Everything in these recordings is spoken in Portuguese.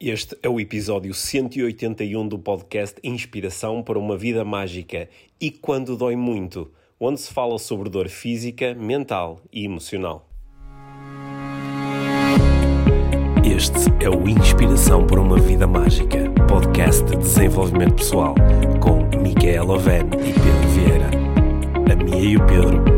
Este é o episódio 181 do podcast Inspiração para uma Vida Mágica e Quando Dói Muito, onde se fala sobre dor física, mental e emocional. Este é o Inspiração para uma Vida Mágica, podcast de desenvolvimento pessoal, com Micaela Oven e Pedro Vieira. A Mia e o Pedro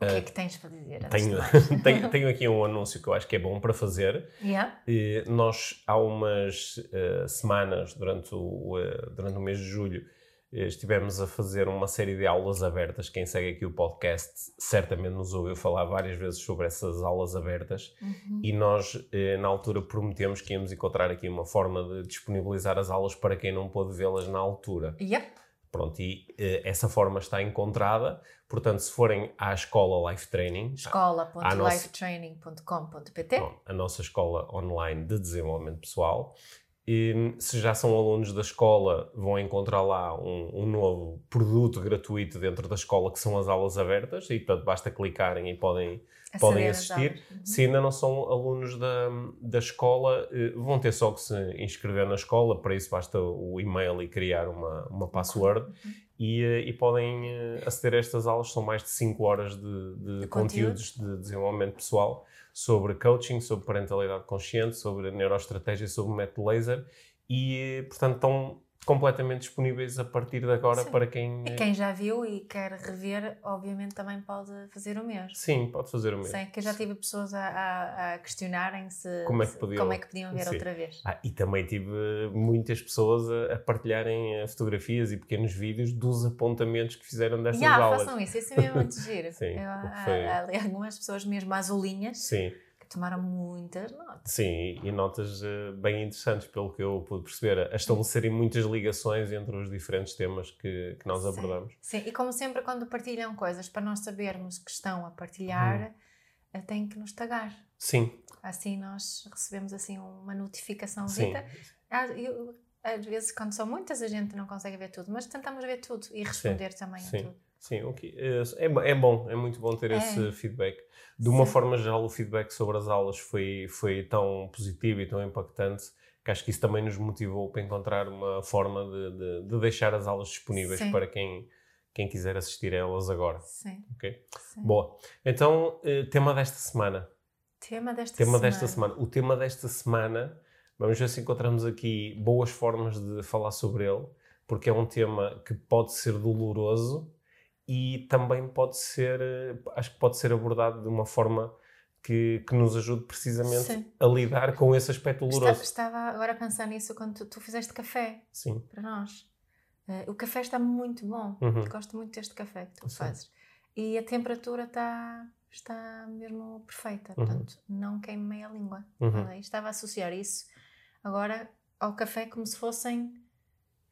O que é que tens para dizer? tenho, tenho, tenho aqui um anúncio que eu acho que é bom para fazer. Yeah. Nós, há umas eh, semanas, durante o, eh, durante o mês de julho, eh, estivemos a fazer uma série de aulas abertas. Quem segue aqui o podcast certamente nos ouviu falar várias vezes sobre essas aulas abertas. Uhum. E nós, na altura, prometemos que íamos encontrar aqui uma forma de disponibilizar as aulas para quem não pôde vê-las na altura. Yep. Pronto, e eh, essa forma está encontrada. Portanto, se forem à escola Life Training, escola.lifetraining.com.pt a nossa escola online de desenvolvimento pessoal. E, se já são alunos da escola, vão encontrar lá um, um novo produto gratuito dentro da escola, que são as aulas abertas, e portanto basta clicarem e podem, podem Aceder às assistir. Uhum. Se ainda não são alunos da, da escola, eh, vão ter só que se inscrever na escola, para isso basta o e-mail e criar uma, uma password. Uhum. E, eh, e podem eh, aceder a estas aulas, são mais de 5 horas de, de De conteúdos de desenvolvimento pessoal sobre coaching, sobre parentalidade consciente, sobre neuroestratégia, sobre método laser e, portanto, estão completamente disponíveis a partir de agora Sim. para quem... E eh, quem já viu e quer rever, obviamente também pode fazer o mesmo. Sim, pode fazer o mesmo. Sei que eu já tive pessoas a, a- a questionarem se Como é que podiam- como é que podiam ver Sim. outra vez. Ah, e também tive muitas pessoas a, a partilharem eh, fotografias e pequenos vídeos dos apontamentos que fizeram dessas Yeah, aulas. façam isso, isso é mesmo muito giro. Sim, Eu, há- algumas pessoas mesmo azulinhas Sim, tomaram muitas notas. sim, e notas eh, bem interessantes, pelo que eu pude perceber, a estabelecerem muitas ligações entre os diferentes temas que, que nós Sim. abordamos. Sim, e como sempre, quando partilham coisas para nós sabermos que estão a partilhar, Uhum. eh, têm que nos tagar. Sim, Assim nós recebemos assim uma sim. notificaçãozita. Ah, eu- às vezes, quando são muitas, a gente não consegue ver tudo, mas tentamos ver tudo e responder também sim. a tudo. Sim, ok. Eh, É, é bom, é muito bom ter É. esse feedback. De uma Sim. forma geral, o feedback sobre as aulas foi, foi tão positivo e tão impactante que acho que isso também nos motivou para encontrar uma forma de, de, de deixar as aulas disponíveis Sim. para quem, quem quiser assistir a elas agora. Sim, ok? sim. Boa. Então, eh, tema desta semana. Tema desta Tema semana. desta semana. O tema desta semana, vamos ver se encontramos aqui boas formas de falar sobre ele, porque é um tema que pode ser doloroso e também pode ser, eh, acho que pode ser abordado de uma forma que, que nos ajude precisamente Sim. a lidar com esse aspecto doloroso. Estava agora a pensar nisso quando tu, tu fizeste café Sim. para nós. Eh, o café está muito bom. Uhum. Gosto muito deste café que tu Sim. fazes. E a temperatura está, está mesmo perfeita. Uhum. Portanto, não queime meia língua. Uhum. Estava a associar isso agora ao café como se fossem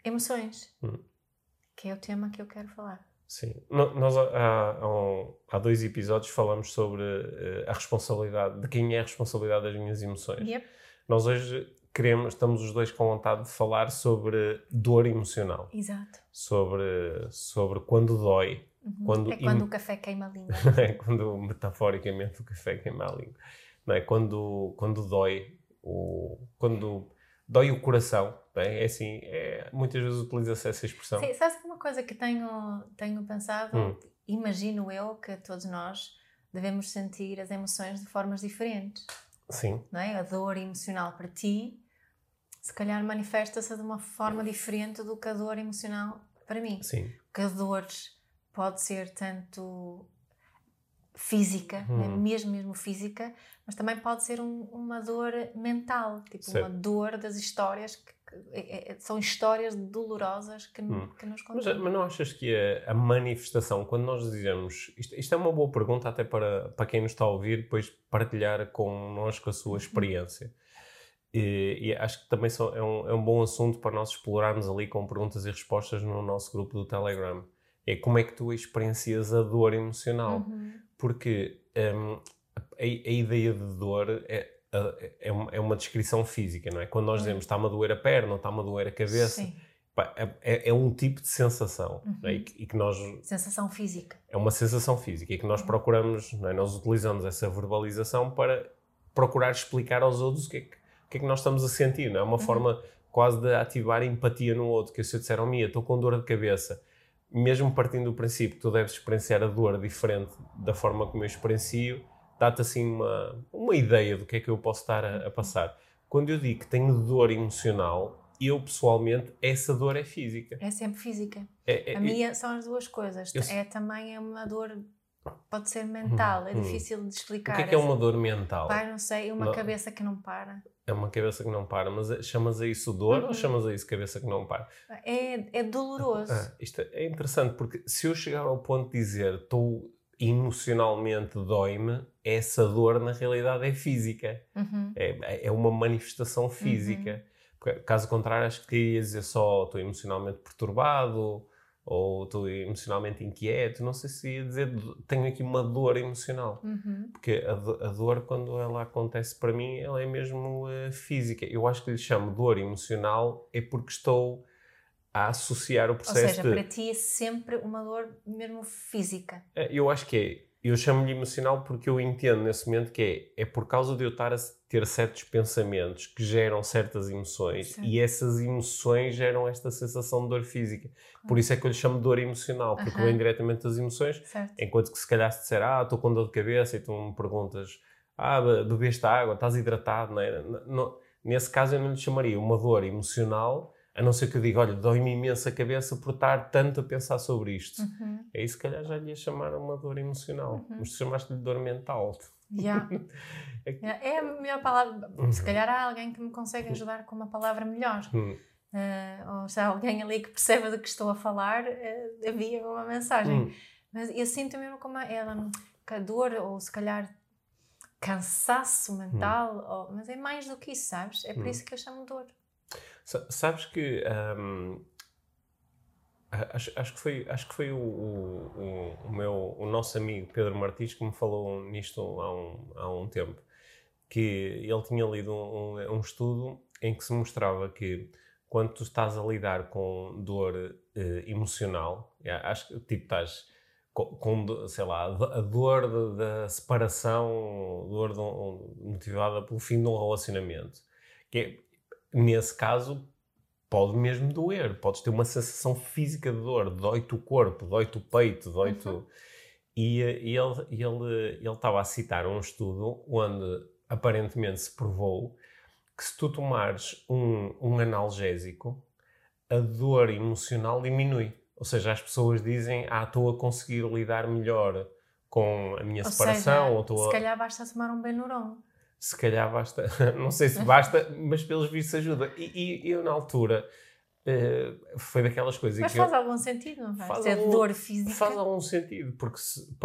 emoções. Uhum. Que é o tema que eu quero falar. Sim. No- Nós há, há, um- há dois episódios falamos sobre eh, a responsabilidade, de quem é a responsabilidade das minhas emoções. Yep. Nós hoje queremos, estamos os dois com vontade de falar sobre dor emocional, Exato. sobre, sobre quando dói, Uhum. Quando é quando im- o café queima a língua. é quando metaforicamente o café queima a língua, não é? quando, quando dói, o, quando dói o coração, é? É assim, é, muitas vezes utiliza-se essa expressão. Sim, sabes uma coisa que tenho, tenho pensado, Hum. imagino eu que todos nós devemos sentir as emoções de formas diferentes. Sim, não é? A dor emocional para ti, se calhar manifesta-se de uma forma diferente do que a dor emocional para mim. sim, Porque a dor pode ser tanto física, né? Hum. mesmo mesmo física, mas também pode ser um- uma dor mental, tipo Certo. uma dor das histórias que, que- é- é- são histórias dolorosas que, Hum. que nos Mas, contam. mas não achas que a, a manifestação, quando nós dizemos. Isto, isto é uma boa pergunta até para, para quem nos está a ouvir, depois partilhar connosco a sua experiência. E, e acho que também só- é, um, é um bom assunto para nós explorarmos ali com perguntas e respostas no nosso grupo do Telegram. É como é que tu experiencias a dor emocional. Uhum. Porque hum, a, a ideia de dor é, é, uma, é uma descrição física, não é? Quando nós Uhum. dizemos está-me a doer a perna ou está-me a doer a cabeça, Sim. é, é- é um tipo de sensação é? Uhum. e, que, e que nós Sensação física. é uma sensação física e que Uhum. nós procuramos, não é? nós utilizamos essa verbalização para procurar explicar aos outros o que é que, que, é que nós estamos a sentir, não é? Uma Uhum. forma quase de ativar empatia no outro, que se eu disser ao Mia, estou com dor de cabeça, mesmo partindo do princípio que tu deves experienciar a dor diferente da forma como eu experiencio, dá-te assim uma, uma ideia do que é que eu posso estar a, a passar. Quando eu digo que tenho dor emocional, eu pessoalmente, essa dor é física. É sempre física. É- é- A minha são as duas coisas. Eu- É também é uma dor, pode ser mental, é Uhum. difícil de o explicar. que é que é uma dor mental? Pai, não sei, uma Não. cabeça que não para. É uma cabeça que não para, mas é- chamas a isso dor ou Uhum. chamas a isso cabeça que não para? É, é doloroso. Ah, isto é interessante porque se eu chegar ao ponto de dizer estou emocionalmente dói-me, essa dor na realidade é física. Uhum. É, é uma manifestação física. Porque, caso contrário, acho que ia dizer só estou emocionalmente perturbado ou estou emocionalmente inquieto. Não sei se ia dizer tenho aqui uma dor emocional. Uhum. Porque a, a dor, quando ela acontece para mim, ela é mesmo eh, física. Eu acho que lhe chamo dor emocional é porque estou a associar o Ou processo seja, de... para ti é sempre uma dor mesmo física. Eh, Eu acho que é. Eu chamo-lhe emocional porque eu entendo nesse momento que é, é por causa de eu estar a ter certos pensamentos que geram certas emoções Certo. e essas emoções geram esta sensação de dor física. Por isso é que eu lhe chamo de dor emocional, porque vem diretamente das emoções Certo? Enquanto que se calhar se disser, ah, estou com dor de cabeça e tu me perguntas, ah, be- bebeste água, estás hidratado, não é? Nesse caso eu não lhe chamaria uma dor emocional, a não ser que eu diga, olha, dói-me imensa cabeça por estar tanto a pensar sobre isto. Uhum. Aí se calhar já lhe ia chamar uma dor emocional, Uhum. mas tu chamaste-lhe dor mental. Yeah. É Yeah, É a melhor palavra. Se Uhum. calhar há alguém que me consegue ajudar com uma palavra melhor. Hum, Eh, ou se há alguém ali que perceba do que estou a falar, eh, havia uma mensagem. hum. Mas eu sinto mesmo como ela, que a dor, ou se calhar cansaço mental, ou- mas é mais do que isso, sabes? É por Hum. isso que eu chamo dor. Sa- Sabes que a- acho, acho que foi, acho que foi o, o, o- meu, o nosso amigo Pedro Martins que me falou nisto há um, há um tempo. Que ele tinha lido um, um- um estudo em que se mostrava que quando tu estás a lidar com dor eh, emocional, acho que tipo estás com, com sei lá, a do- a dor da separação, dor de um- motivada pelo fim de um relacionamento. Que nesse caso, pode mesmo doer. Podes ter uma sensação física de dor. Dói-te o corpo, dói-te o peito, dói-te... Uhum. E, eh, e ele ele ele estava a citar um estudo onde aparentemente se provou que se tu tomares um, um analgésico, a dor emocional diminui. Ou seja, as pessoas dizem, ah, estou a conseguir lidar melhor com a minha Ou separação, ou seja, estou se a calhar basta tomar um Benuron. Se calhar basta, não sei se basta, mas pelos vistos ajuda. E, e eu, na altura, eh, foi daquelas coisas Mas que faz eu- algum sentido, não faz? Faz é algum- dor física. faz algum sentido, porque se-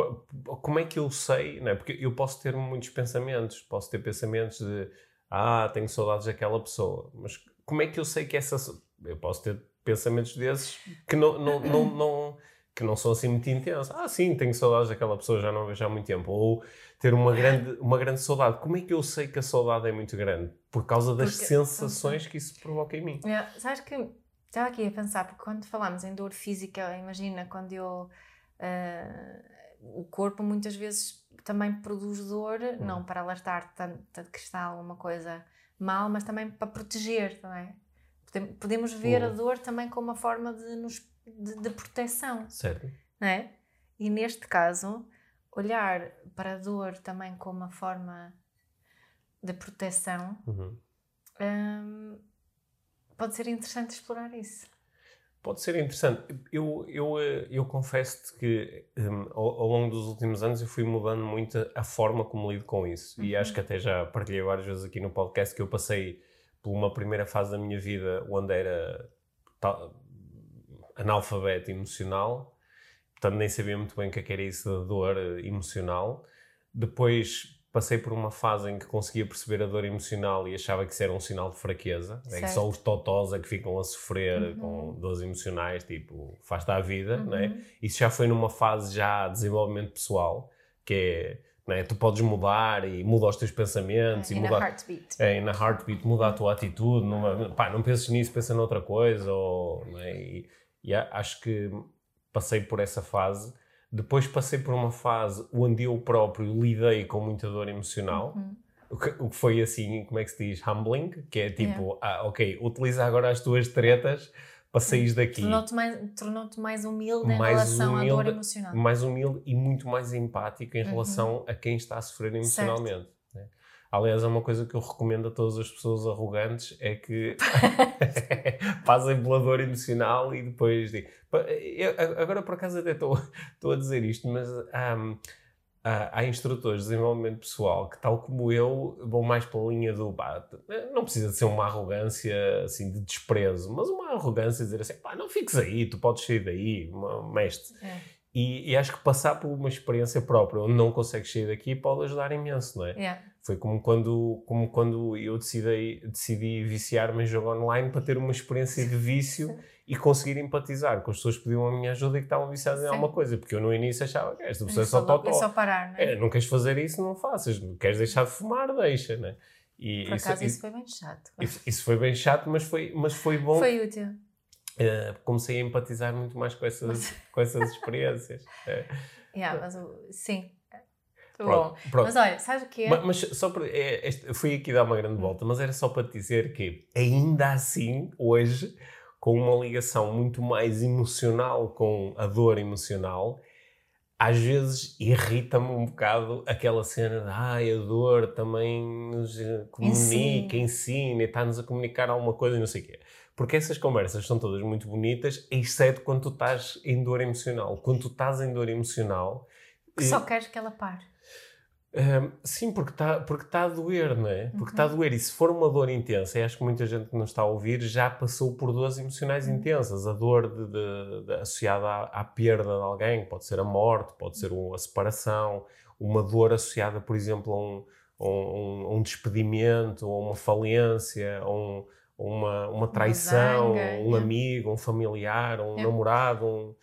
como é que eu sei, não é? Porque eu posso ter muitos pensamentos, posso ter pensamentos de, ah, tenho saudades daquela pessoa, mas como é que eu sei que essa, eu posso ter pensamentos desses que não, não, não, não- que não são assim muito intensos. Ah, sim, tenho saudades daquela pessoa, já não vejo há muito tempo. Ou ter uma grande, uma grande saudade. Como é que eu sei que a saudade é muito grande? Por causa das Porque- sensações que isso provoca em mim. É, sabes que estava aqui a pensar, porque quando falamos em dor física, imagina quando eu. ah, o corpo muitas vezes também produz dor, Uhum. não para alertar tanto que está alguma coisa mal, mas também para proteger, não é? Podem- Podemos ver a Uhum. dor também como uma forma de, nos, de, de proteção, Certo? não é? E neste caso, olhar para a dor também como uma forma de proteção Uhum. hum, pode ser interessante explorar isso. Pode ser interessante. Eu, eu, eh, eu confesso-te que hum, ao, ao longo dos últimos anos eu fui mudando muito a forma como lido com isso. E Uhum. acho que até já partilhei várias vezes aqui no podcast que eu passei por uma primeira fase da minha vida onde era tal- analfabeto emocional, portanto nem sabia muito bem o que é que era isso da dor eh, emocional. Depois passei por uma fase em que conseguia perceber a dor emocional e achava que isso era um sinal de fraqueza. É que só os totós é que ficam a sofrer uhum. com dores emocionais, tipo, faz-te à vida, uhum. né? Isso já foi numa fase já de desenvolvimento pessoal, que é né? Tu podes mudar e muda os teus pensamentos. É, e muda, heartbeat. É, na heartbeat muda a tua atitude. Numa, pá, não penses nisso, pensa noutra coisa. Ou, né? e, e acho que passei por essa fase. Depois passei por uma fase onde eu próprio lidei com muita dor emocional. Uhum. O que, o que, foi assim, como é que se diz? Humbling, que é tipo, yeah. ah, ok, utiliza agora as tuas tretas para sair daqui. Tornou-te mais, tornou mais humilde em relação humilde, à dor emocional. Mais humilde e muito mais empático em uhum. relação a quem está a sofrer emocionalmente. Né? Aliás, é uma coisa que eu recomendo a todas as pessoas arrogantes é que passem pela dor emocional e depois... agora, por acaso, até estou, estou a dizer isto, mas... Um, há, há, instrutores de desenvolvimento pessoal que, tal como eu, vão mais pela linha do pá, não precisa de ser uma arrogância assim de desprezo, mas uma arrogância de dizer assim, pá, não fiques aí, tu podes sair daí, mestre. É. E, e, acho que passar por uma experiência própria onde não consegues sair daqui pode ajudar imenso, não é? Yeah. Foi como quando, como quando eu decidi, decidi viciar-me em jogo online para ter uma experiência de vício e conseguir empatizar com as pessoas que pediam a minha ajuda e que estavam viciadas em alguma coisa. Porque eu no início achava que esta pessoa é só totó. É só parar, não é? é? Não queres fazer isso, não faças. Queres deixar de fumar, deixa, não é? E Por acaso isso, isso foi bem chato. Isso, isso, foi bem chato, mas foi, mas foi bom. Foi útil. Uh, comecei a empatizar muito mais com essas, com essas experiências. É. Yeah, mas, sim, Pronto, pronto. Mas olha, sabes o que é? Mas, mas só para, é, este, fui aqui dar uma grande volta, mas era só para te dizer que ainda assim, hoje, com uma ligação muito mais emocional com a dor emocional, às vezes irrita-me um bocado aquela cena de ai, a dor também nos eh, comunica, ensina, ensina e está-nos a comunicar alguma coisa e não sei o quê. Porque essas conversas são todas muito bonitas, exceto quando tu estás em dor emocional. Quando tu estás em dor emocional... Que só queres que ela pare. Um, sim, porque está porque tá a doer, não é? Porque está uhum. a doer. E se for uma dor intensa, e acho que muita gente que não está a ouvir já passou por dores emocionais uhum. intensas. A dor de, de, de, associada à, à, perda de alguém, pode ser a morte, pode ser a separação, uma dor associada, por exemplo, a um, a um, a um despedimento, a uma falência, a, um, uma, uma traição, um amigo, um familiar, um é. namorado. Um,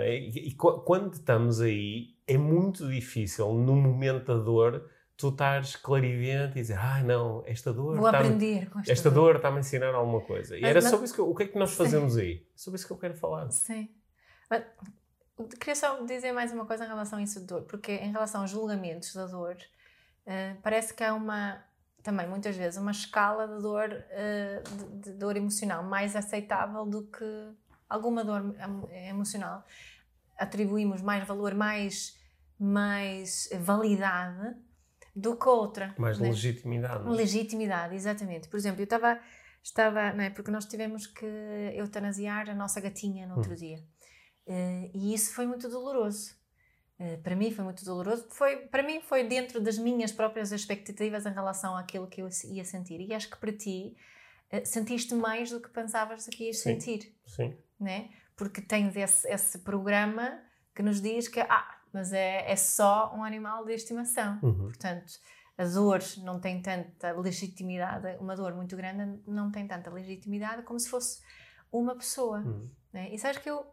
é? E, e quando estamos aí é muito difícil, no momento da dor, tu estares clarividente e dizer, ah, não, esta dor. Vou aprender com esta, esta dor. está-me a ensinar alguma coisa. E mas, era mas, sobre isso que eu, o que é que nós fazemos sim. aí? Sobre isso que eu quero falar. Sim. Mas queria só dizer mais uma coisa em relação a isso de dor, porque em relação aos julgamentos da dor, uh, parece que há uma, também muitas vezes, uma escala de dor, uh, de, de dor emocional mais aceitável do que alguma dor emocional atribuímos mais valor, mais, mais validade do que outra. Mais né? legitimidade. É? Legitimidade, exatamente. Por exemplo, eu estava, estava não é, porque nós tivemos que eutanasiar a nossa gatinha no outro hum. dia. Uh, e isso foi muito doloroso. Uh, para mim foi muito doloroso. Foi, para mim foi dentro das minhas próprias expectativas em relação àquilo que eu ia sentir. E acho que para ti uh, sentiste mais do que pensavas que ias sim, sentir. Sim. Né? porque tens esse, esse programa que nos diz que, ah, mas é, é só um animal de estimação. Uhum. Portanto, a dor não tem tanta legitimidade, uma dor muito grande não tem tanta legitimidade como se fosse uma pessoa. Uhum. Né? E sabes que eu,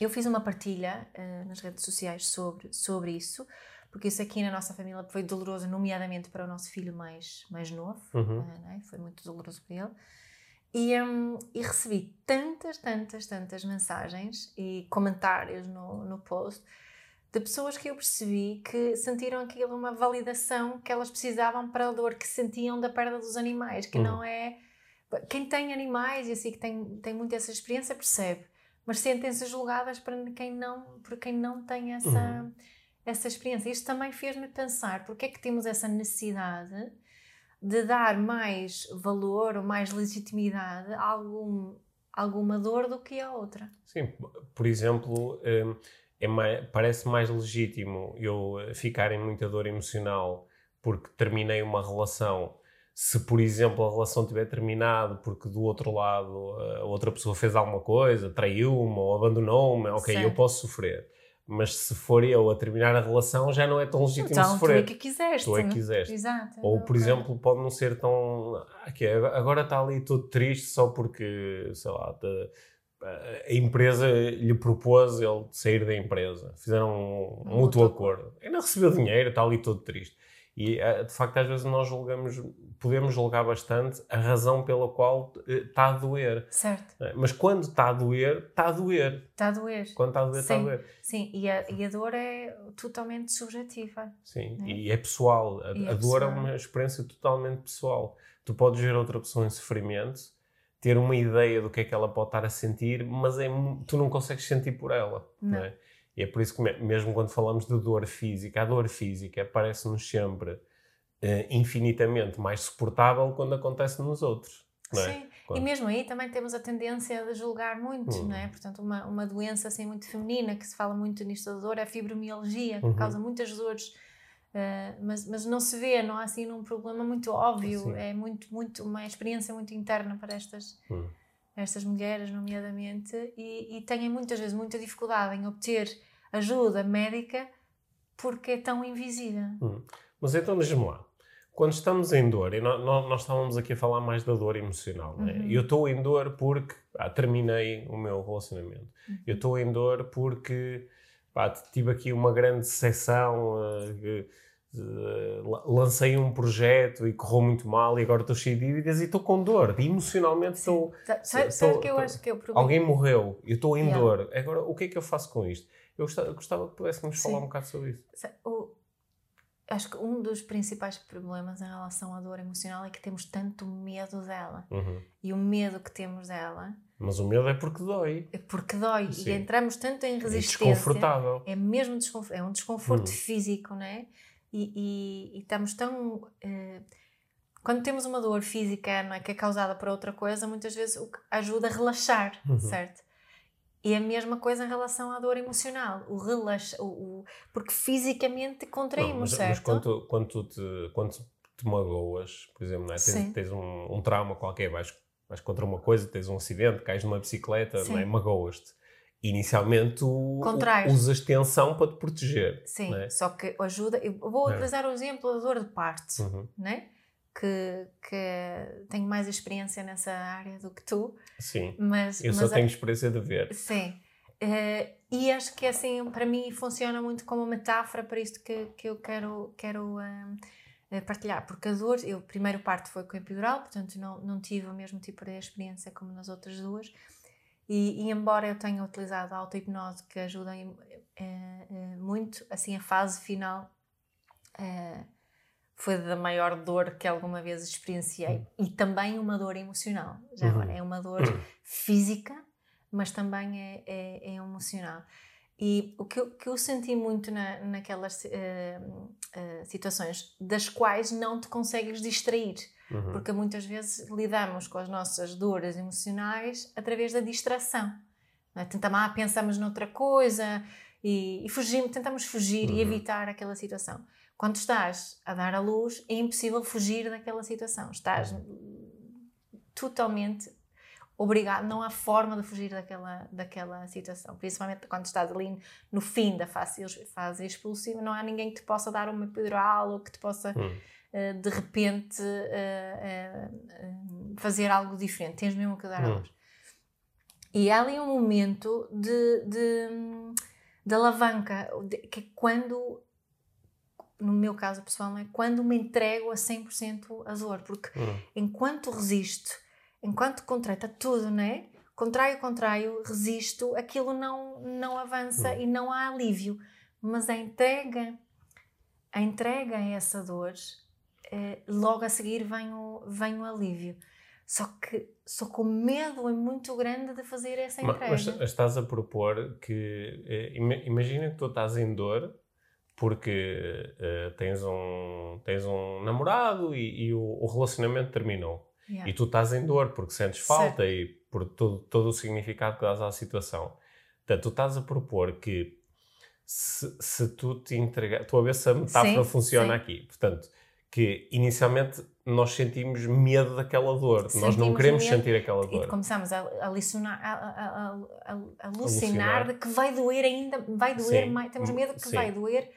eu fiz uma partilha uh, nas redes sociais sobre, sobre isso, porque isso aqui na nossa família foi doloroso, nomeadamente para o nosso filho mais, mais novo, uhum. uh, né? foi muito doloroso para ele. E, um, e, recebi tantas, tantas, tantas mensagens e comentários no, no post de pessoas que eu percebi que sentiram aquilo uma validação que elas precisavam para a dor que sentiam da perda dos animais, que uhum. não é... Quem tem animais e assim que tem, tem muito essa experiência percebe, mas sentem-se julgadas para quem não, por quem não tem essa, uhum. essa experiência. Isto também fez-me pensar porque é que temos essa necessidade de dar mais valor ou mais legitimidade a algum, alguma dor do que a outra. Sim, por exemplo, hum, é mais, parece mais legítimo eu ficar em muita dor emocional porque terminei uma relação. Se, por exemplo, a relação tiver terminado porque do outro lado a outra pessoa fez alguma coisa, traiu-me ou abandonou-me, ok, certo. eu posso sofrer. Mas se for eu a terminar a relação, já não é tão legítimo então, sofrer. tu é que quiseste. Tu é que quiseste. Exato. Ou, por Ok. exemplo, pode não ser tão. Ah, que é, agora está ali todo triste só porque, sei lá, a empresa lhe propôs ele sair da empresa. Fizeram um, Um mútuo mútuo acordo. Ainda recebeu dinheiro, está ali todo triste. E, ah, de facto, às vezes nós julgamos, podemos julgar bastante a razão pela qual eh, está a doer. Certo. é? Mas quando está a doer, está a doer. Está a doer. Quando está a doer, está a doer. Sim, e a, e a dor é totalmente subjetiva. Sim, né? e é pessoal. A, é a dor é pessoal. uma experiência totalmente pessoal. Tu podes ver outra pessoa em sofrimento, ter uma ideia do que é que ela pode estar a sentir, mas é, tu não consegues sentir por ela. Não. não é? E é por isso que, me- mesmo quando falamos de dor física, a dor física parece-nos sempre eh, infinitamente mais suportável quando acontece nos outros. É? Sim, Claro. e mesmo aí também temos a tendência de julgar muito, Uhum. não é? Portanto, uma, uma doença assim muito feminina que se fala muito nisto da dor é a fibromialgia, que Uhum. causa muitas dores, eh, mas, mas não se vê, não há assim um problema muito óbvio, Sim. é muito, muito, uma experiência muito interna para estas, Hum. Estas mulheres, nomeadamente, e, e têm muitas vezes muita dificuldade em obter ajuda médica porque é tão invisível. Mas então diz-me lá, quando estamos em dor, e nó- nó- nós, estávamos aqui a falar mais da dor emocional, é? Uhum. Eu estou em dor porque ah, terminei o meu relacionamento. Uhum. Eu estou em dor porque pá, tive aqui uma grande decepção, la- lancei um projeto e correu muito mal e agora estou cheio de dívidas e estou com dor. E emocionalmente estou... Sa- Sabe Estou- sabe o que eu estou- acho que é o problema? Alguém morreu, eu estou em Yeah. dor. Agora, o que é que eu faço com isto? Eu gostava, gostava que pudéssemos Sim. falar um bocado sobre isso. O- acho que um dos principais problemas em relação à dor emocional é que temos tanto medo dela. Uhum. E o medo que temos dela Mas o medo é porque dói. é porque dói. Sim. E entramos tanto em É resistência. desconfortável. É mesmo desconforto. É um desconforto Hum. físico, não é? E, e- e estamos tão. eh, quando temos uma dor física não é, que é causada por outra coisa, muitas vezes o que ajuda a relaxar, Uhum. certo? E a mesma coisa em relação à dor emocional. O relaxa, o, o- porque fisicamente contraímos, mas, mas certo? quando, quando tu te, quando te magoas, por exemplo, não é? Tens, tens um, um trauma qualquer, vais, vais contra uma coisa, tens um acidente, cais numa bicicleta, é? Magoas-te. Inicialmente tu usas tensão para te proteger. Sim, é? só que ajuda. Eu vou É. utilizar o exemplo da dor de parto, Uhum. né? que, que tenho mais experiência nessa área do que tu, Sim, mas, eu mas só tenho experiência de ver. Sim. Eh, e acho que assim, para mim, funciona muito como metáfora para isto que, que eu quero, quero ah, eh, partilhar. Porque a dor, eu, primeiro parto foi com epidural, portanto não, não tive o mesmo tipo de experiência como nas outras duas. E, e embora eu tenha utilizado a auto-hipnose, que ajuda eh, eh, muito, assim, a fase final eh, foi da maior dor que alguma vez experienciei. E também uma dor emocional. Já Uhum. agora, é uma dor física, mas também é, é, é emocional. E o que eu, que eu senti muito na, naquelas eh, eh, situações das quais não te consegues distrair, Uhum. porque muitas vezes lidamos com as nossas dores emocionais através da distração. É? Tentamos, ah, pensamos noutra coisa e, e fugimos, tentamos fugir e Uhum. evitar aquela situação. Quando estás a dar a luz, é impossível fugir daquela situação. Estás totalmente obrigado, não há forma de fugir daquela, daquela situação. Principalmente quando estás ali no fim da fase, fase expulsiva, não há ninguém que te possa dar uma epidural ou que te possa Hum. Eh, de repente eh, eh, fazer algo diferente. Tens mesmo que dar a Hum. luz. E há ali um momento de, de, de alavanca, de- que é quando, no meu caso pessoal, é? quando me entrego a 100% a dor, porque Hum. enquanto resisto, enquanto contraio, está tudo, não é? Contraio, contraio, resisto, aquilo não, não avança Hum. e não há alívio. Mas a entrega, a entrega a essa dor, logo a seguir vem o, vem o alívio. Só que, só que o medo é muito grande de fazer essa entrega. Mas estás a propor que. eh, ima- imagina que tu estás em dor porque eh, tens, um, tens um namorado e, e o, o relacionamento terminou. Yeah. E tu estás em dor porque sentes Certo. falta e por todo, todo o significado que dás à situação. Portanto, tu estás a propor que se, se tu te entregar. Estou a ver se a metáfora Sim, funciona sim. aqui. Portanto, que inicialmente nós sentimos medo daquela dor, nós não Sentimos queremos medo sentir aquela E dor. começamos a, a, licionar- a, a, a, a- a alucinar Alucinar. de que vai doer ainda, vai doer Sim. mais, temos medo que Sim. vai doer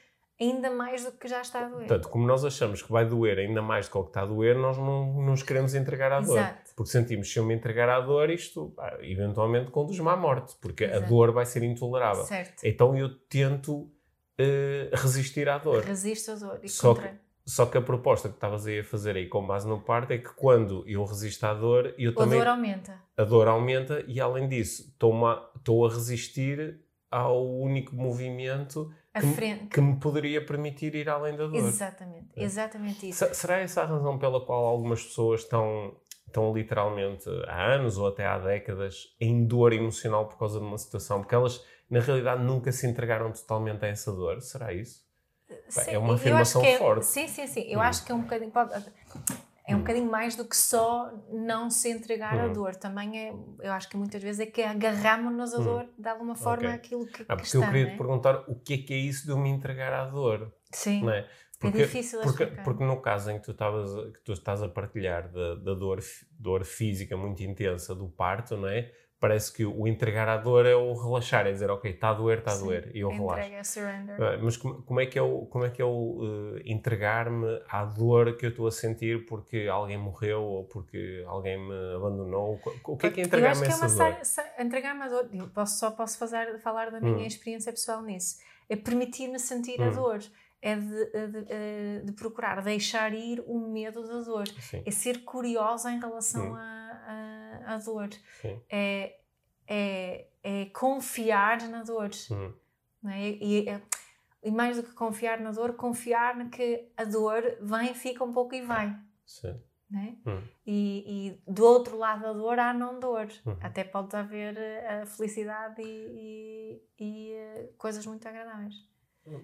ainda mais do que já está a doer. Portanto, como nós achamos que vai doer ainda mais do que o que está a doer, nós não nos queremos entregar à dor. Exato. Porque sentimos, se eu me entregar à dor, isto eventualmente conduz-me à morte, porque a Exato. dor vai ser intolerável. Certo. Então eu tento eh, resistir à dor. Resiste a dor. E Só contra... Só que a proposta que estavas aí a fazer aí com base no parto é que quando eu resisto à dor, eu A também dor aumenta. a dor aumenta e além disso a- estou a resistir ao único movimento A que, que me poderia permitir ir além da dor. Exatamente. É. Exatamente isso. Se- Será essa a razão pela qual algumas pessoas estão, estão literalmente há anos ou até há décadas em dor emocional por causa de uma situação? Porque elas, na realidade, nunca se entregaram totalmente a essa dor. Será isso? Sim, é uma afirmação é- forte. Sim, sim, sim. Eu Hum. acho que é um bocadinho. pode- é um bocadinho mais do que só não se entregar à Hum. dor. Também é, eu acho que muitas vezes é que agarramos-nos à Hum. dor de alguma forma Ok. aquilo que, Ah, que porque eu queria né? te perguntar o que é que é isso de eu me entregar à dor, Sim, não é? é difícil porque, explicar. porque no caso em que tu, estavas, que tu estás a partilhar da, da dor, dor física muito intensa do parto, não é? Parece que o entregar à dor é o relaxar, é dizer, ok, está a doer, está a doer, e eu relaxo. Entrega, surrender. Ah, Mas como, como é que é o, como é que é o eh, entregar-me à dor que eu estou a sentir porque alguém morreu ou porque alguém me abandonou? O que é que é eu entregar-me acho que é essa uma dor? entregar-me à dor. Eu posso, só posso fazer, falar da minha Hum. experiência pessoal nisso. É permitir-me sentir a Hum. dor. É de, de- de- procurar deixar ir o medo da dor. Sim, É ser curiosa em relação Hum. à, à dor. sim. É, é, é confiar na dor. Hum, não é? E, e- e mais do que confiar na dor, confiar na que a dor vem, fica um pouco e vai. sim. é? Hum. E, e do outro lado da dor há não dor. Uhum. Até pode haver eh, a felicidade e, e- e, eh, coisas muito agradáveis.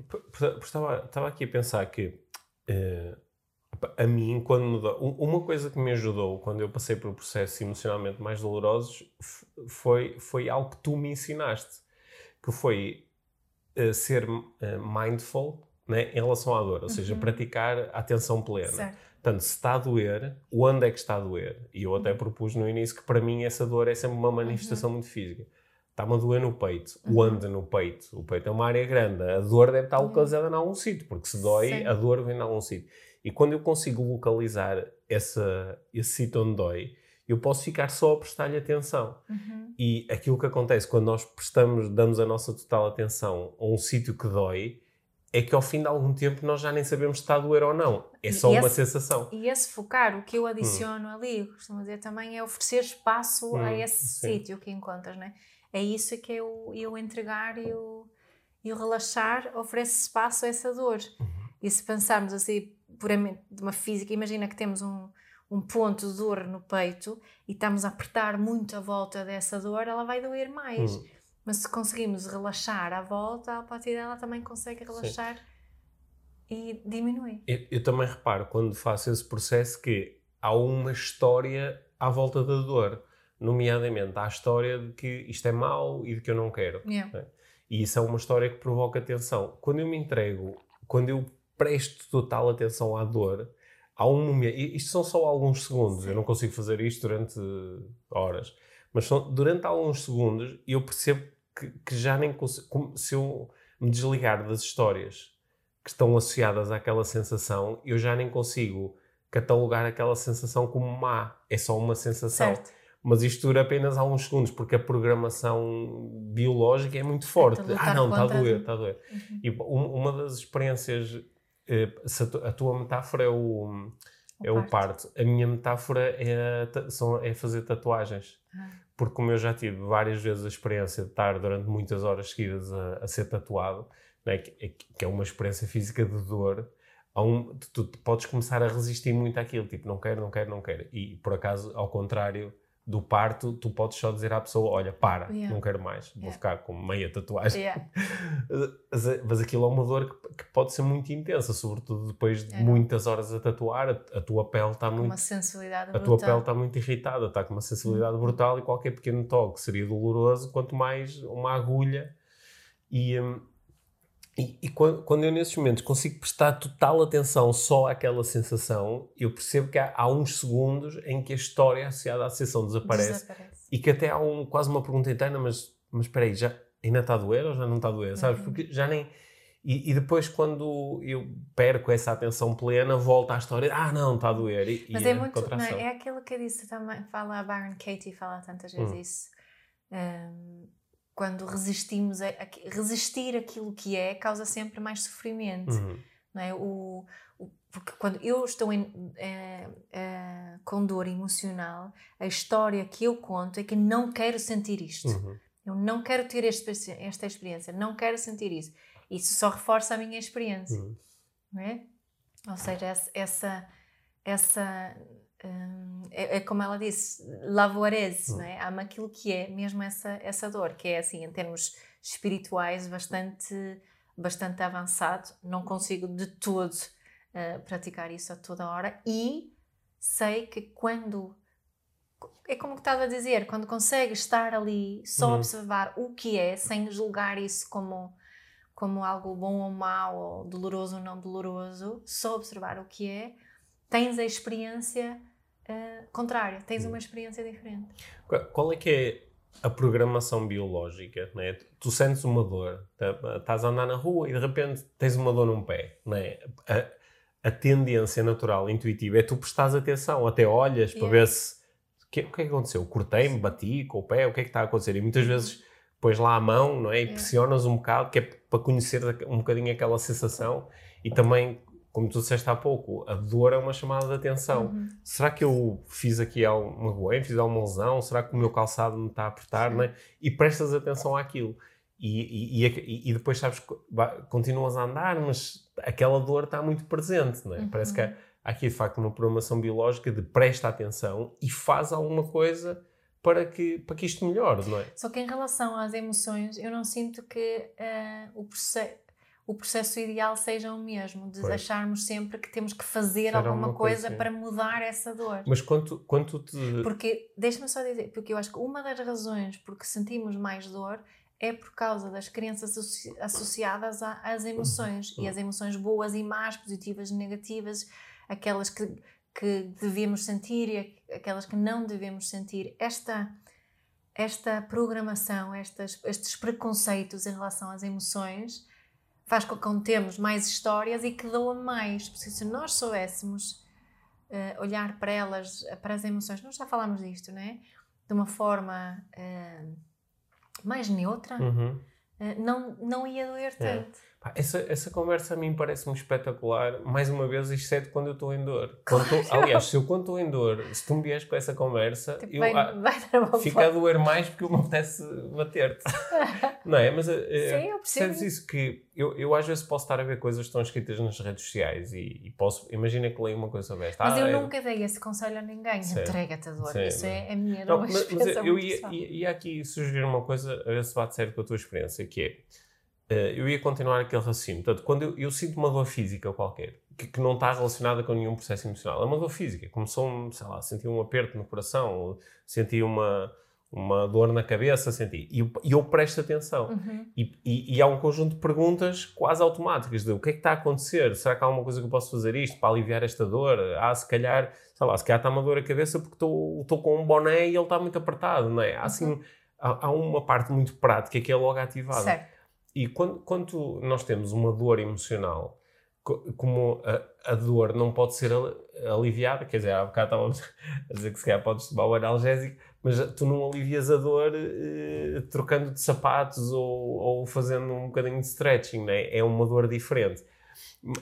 Por- Estava, estava aqui a pensar que eh, a mim, quando mudou, uma coisa que me ajudou quando eu passei por processos emocionalmente mais dolorosos foi, foi algo que tu me ensinaste, que foi eh, ser eh, mindful né, em relação à dor, ou seja, Uhum. praticar atenção plena. Certo. Portanto, se está a doer, onde é que está a doer? E eu até Uhum. propus no início que para mim essa dor é sempre uma manifestação muito física. Está-me a doer no peito. Uhum. Onde no peito? O peito é uma área grande. A dor deve estar Uhum. localizada em algum sítio, porque se dói, Sim. a dor vem em algum sítio. E quando eu consigo localizar essa, esse sítio onde dói, eu posso ficar só a prestar-lhe atenção. Uhum. E aquilo que acontece quando nós prestamos, damos a nossa total atenção a um sítio que dói, é que ao fim de algum tempo nós já nem sabemos se está a doer ou não. É só uma esse- sensação. E esse focar, o que eu adiciono ali, eu costumo dizer também, é oferecer espaço a Hum, esse sim. sítio que encontras, né? É isso que eu, eu entregar e o, e o relaxar oferece espaço a essa dor. Uhum. E se pensarmos assim, puramente de uma física, imagina que temos um, um ponto de dor no peito e estamos a apertar muito a volta dessa dor, ela vai doer mais. Hum. Mas se conseguimos relaxar à volta, a partir dela também consegue relaxar e diminui. Eu, eu também reparo quando faço esse processo que há uma história à volta da dor. Nomeadamente, há a história de que isto é mau e de que eu não quero. Yeah. E isso é uma história que provoca tensão. Quando eu me entrego, quando eu presto total atenção à dor, há um momento. Isto são só alguns segundos, Sim. eu não consigo fazer isto durante horas. Mas são, durante alguns segundos eu percebo que, que já nem consigo. Se eu me desligar das histórias que estão associadas àquela sensação, eu já nem consigo catalogar aquela sensação como má. É só uma sensação. Certo. Mas isto dura apenas alguns segundos, porque a programação biológica é muito forte. de ah, não, está a doer, está a doer. Uhum. E um- uma das experiências, a, tu- a tua metáfora é o, é o parto, a minha metáfora é, são, é fazer tatuagens. Ah. Porque como eu já tive várias vezes a experiência de estar durante muitas horas seguidas a, a ser tatuado, né, que, é- que é uma experiência física de dor, um, tu, tu podes começar a resistir muito àquilo, tipo, não quero, não quero, não quero. E por acaso, ao contrário do parto, tu podes só dizer à pessoa, olha, para, Yeah. não quero mais, vou Yeah. ficar com meia tatuagem. Yeah. Mas, aquilo é uma dor que, que pode ser muito intensa, sobretudo depois de É, muitas horas a tatuar, a, a tua pele está Com muito uma sensibilidade a brutal. tua pele está muito irritada, está com uma sensibilidade brutal e qualquer pequeno toque seria doloroso, quanto mais uma agulha. E, hum, E, e quando, eu nesses momentos consigo prestar total atenção só àquela sensação, eu percebo que há, há uns segundos em que a história associada à sensação desaparece, desaparece. e que até há um, quase uma pergunta interna, mas, mas espera aí, já, ainda está a doer ou já não está a doer, sabes? Uhum. Porque já nem... E, e, depois quando eu perco essa atenção plena, volta à história, ah não, está a doer. E, mas é, muito, não, é aquilo que eu disse também, fala a Baron Katie, fala tantas vezes hum. isso. Um, quando resistimos a, a, resistir aquilo que é causa sempre mais sofrimento uhum. não é o, o, porque quando eu estou em, é, é, com dor emocional a história que eu conto é que não quero sentir isto uhum. eu não quero ter este, esta experiência não quero sentir isso isso só reforça a minha experiência uhum. não é ou seja essa essa, essa Hum, é, é, como ela disse, lavorese, hum. é? ama aquilo que é mesmo essa, essa dor, que é assim, em termos espirituais, bastante, bastante avançado. Não consigo de todo uh, praticar isso a toda hora e sei que quando. É como que estava a dizer, quando consegues estar ali, só uhum. observar o que é, sem julgar isso como, como algo bom ou mau, ou doloroso ou não doloroso, só observar o que é, tens a experiência uh, contrária, tens hum. uma experiência diferente. Qual é que é a programação biológica? Né? Tu sentes uma dor, tá, estás a andar na rua e de repente tens uma dor num pé. Né? A, a tendência natural, intuitiva, é tu prestares atenção, até olhas yeah. para ver se. O que, o que é que aconteceu? Cortei-me, bati com o pé, o que é que está a acontecer? E muitas uhum. vezes pões lá a mão não é? e pressionas um bocado, que é para conhecer um bocadinho aquela sensação e também como tu disseste há pouco, a dor é uma chamada de atenção. Uhum. Será que eu fiz aqui uma ruim, fiz alguma lesão? Será que o meu calçado me está a apertar? Não é? E prestas atenção àquilo. E, e, e, depois, sabes, continuas a andar, mas aquela dor está muito presente, não é? Uhum. Parece que há, há aqui, de facto, uma programação biológica de presta atenção e faz alguma coisa para que, para que isto melhore, não é? Só que em relação às emoções, eu não sinto que uh, o processo o processo ideal seja o mesmo, de pois. acharmos sempre que temos que fazer Será alguma coisa, coisa para mudar essa dor. Mas quanto, quanto te. Porque, deixa-me só dizer, porque eu acho que uma das razões por que sentimos mais dor é por causa das crenças associadas às emoções. Uhum. E as emoções boas e más, positivas e negativas, aquelas que, que devemos sentir e aquelas que não devemos sentir. Esta, esta programação, estas, estes preconceitos em relação às emoções faz com que contemos mais histórias e que doa mais. Porque se nós soubéssemos uh, olhar para elas, para as emoções, nós já falámos disto, não é? De uma forma uh, mais neutra, uhum. uh, não, não ia doer é. Essa, essa conversa a mim parece-me espetacular. Mais uma vez, exceto quando eu estou em dor. Claro. Tô, aliás, se eu quando estou em dor, se tu me vieres com essa conversa, tipo, eu, vai, ah, vai fica a doer mais porque eu me apetece bater-te. não é? Mas uh, Sim, eu percebo. isso que eu, eu às vezes posso estar a ver coisas que estão escritas nas redes sociais e, e posso, imagina que leio uma coisa sobre esta. Mas ah, eu é... nunca dei esse conselho a ninguém. Entrega-te a dor. Sim, isso é, é minha não, mas, mas eu ia, ia, ia, aqui sugerir uma coisa a ver se bate certo com a tua experiência, que é eu ia continuar aquele raciocínio. Portanto, quando eu, eu sinto uma dor física qualquer, que, que, não está relacionada com nenhum processo emocional, é uma dor física. Começou, sei lá, senti um aperto no coração, senti uma, uma dor na cabeça, senti. E eu, eu presto atenção. Uhum. E, e, e, há um conjunto de perguntas quase automáticas de o que é que está a acontecer? Será que há alguma coisa que eu posso fazer isto para aliviar esta dor? Ah, se calhar, sei lá, se calhar está uma dor a cabeça porque estou com um boné e ele está muito apertado, não é? Há, assim, uhum. há, há, uma parte muito prática que é logo ativada. Certo. E quando, quando nós temos uma dor emocional, como a, a, dor não pode ser aliviada, quer dizer, há bocado estávamos a dizer que se calhar podes tomar o analgésico, mas tu não alivias a dor eh, trocando de sapatos ou, ou, fazendo um bocadinho de stretching, né? é uma dor diferente.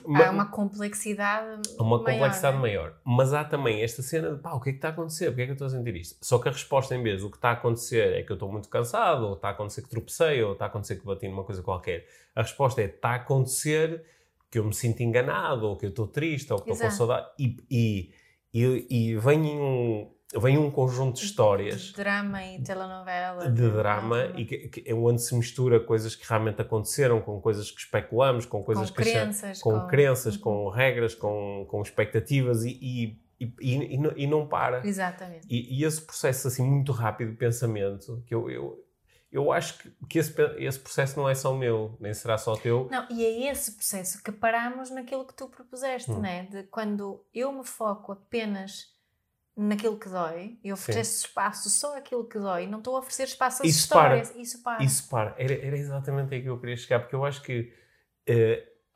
Há uma complexidade Uma maior, complexidade né? maior. Mas há também esta cena de pá, o que é que está a acontecer? Por que é que eu estou a sentir isto? Só que a resposta, em vez o que está a acontecer é que eu estou muito cansado, ou está a acontecer que tropecei, ou está a acontecer que bati numa coisa qualquer. A resposta é está a acontecer que eu me sinto enganado, ou que eu estou triste, ou que estou com saudade. E, e, e, e vem um, vem um conjunto de histórias. De drama e telenovela. De drama, e que, que, é onde se mistura coisas que realmente aconteceram com coisas que especulamos, com coisas com que crenças, com, com crenças, uhum. com regras, com, com expectativas e, e, e, e, não para. Exatamente. E, esse processo assim muito rápido de pensamento, que eu, eu, eu acho que, que esse, esse processo não é só meu, nem será só teu. Não, e é esse processo que paramos naquilo que tu propuseste, Hum. né? De quando eu me foco apenas naquilo que dói, eu ofereço espaço só àquilo que dói, não estou a oferecer espaço às Isso para. histórias. Isso para. Isso, para, era, era exatamente aí que eu queria chegar, porque eu acho que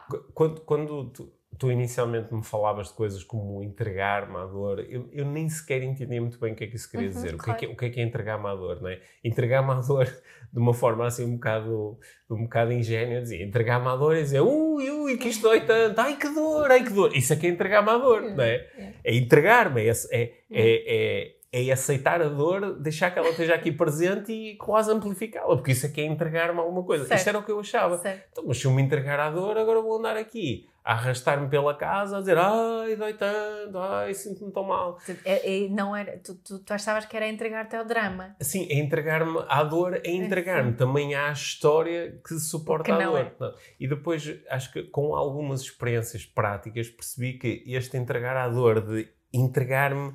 qu- quando, quando tu, tu inicialmente me falavas de coisas como entregar-me à dor, eu, eu nem sequer entendia muito bem o que é que isso queria Uhum, dizer. O que, é que, claro. o que é que é entregar-me à dor, não é? Entregar-me à dor de uma forma assim um bocado, um bocado ingênua, dizia entregar-me à dor e dizer ui, ui, que isto dói tanto, ai que dor, ai que dor. Isso é que é entregar-me à dor, não é? É. é entregar-me, é, é, é, é, é aceitar a dor, deixar que ela esteja aqui presente e quase amplificá-la, porque isso é que é entregar-me alguma coisa. Certo. Isto era o que eu achava. Certo. Então, mas se eu me entregar à dor, agora vou andar aqui a arrastar-me pela casa, a dizer ai, dói tanto, ai, sinto-me tão mal. É- é- não era, tu, tu, tu achavas que era entregar-te ao drama. Assim, é entregar-me à dor, é entregar-me também à história que suporta Que a dor. é. E depois, acho que com algumas experiências práticas, percebi que este entregar à dor, de entregar-me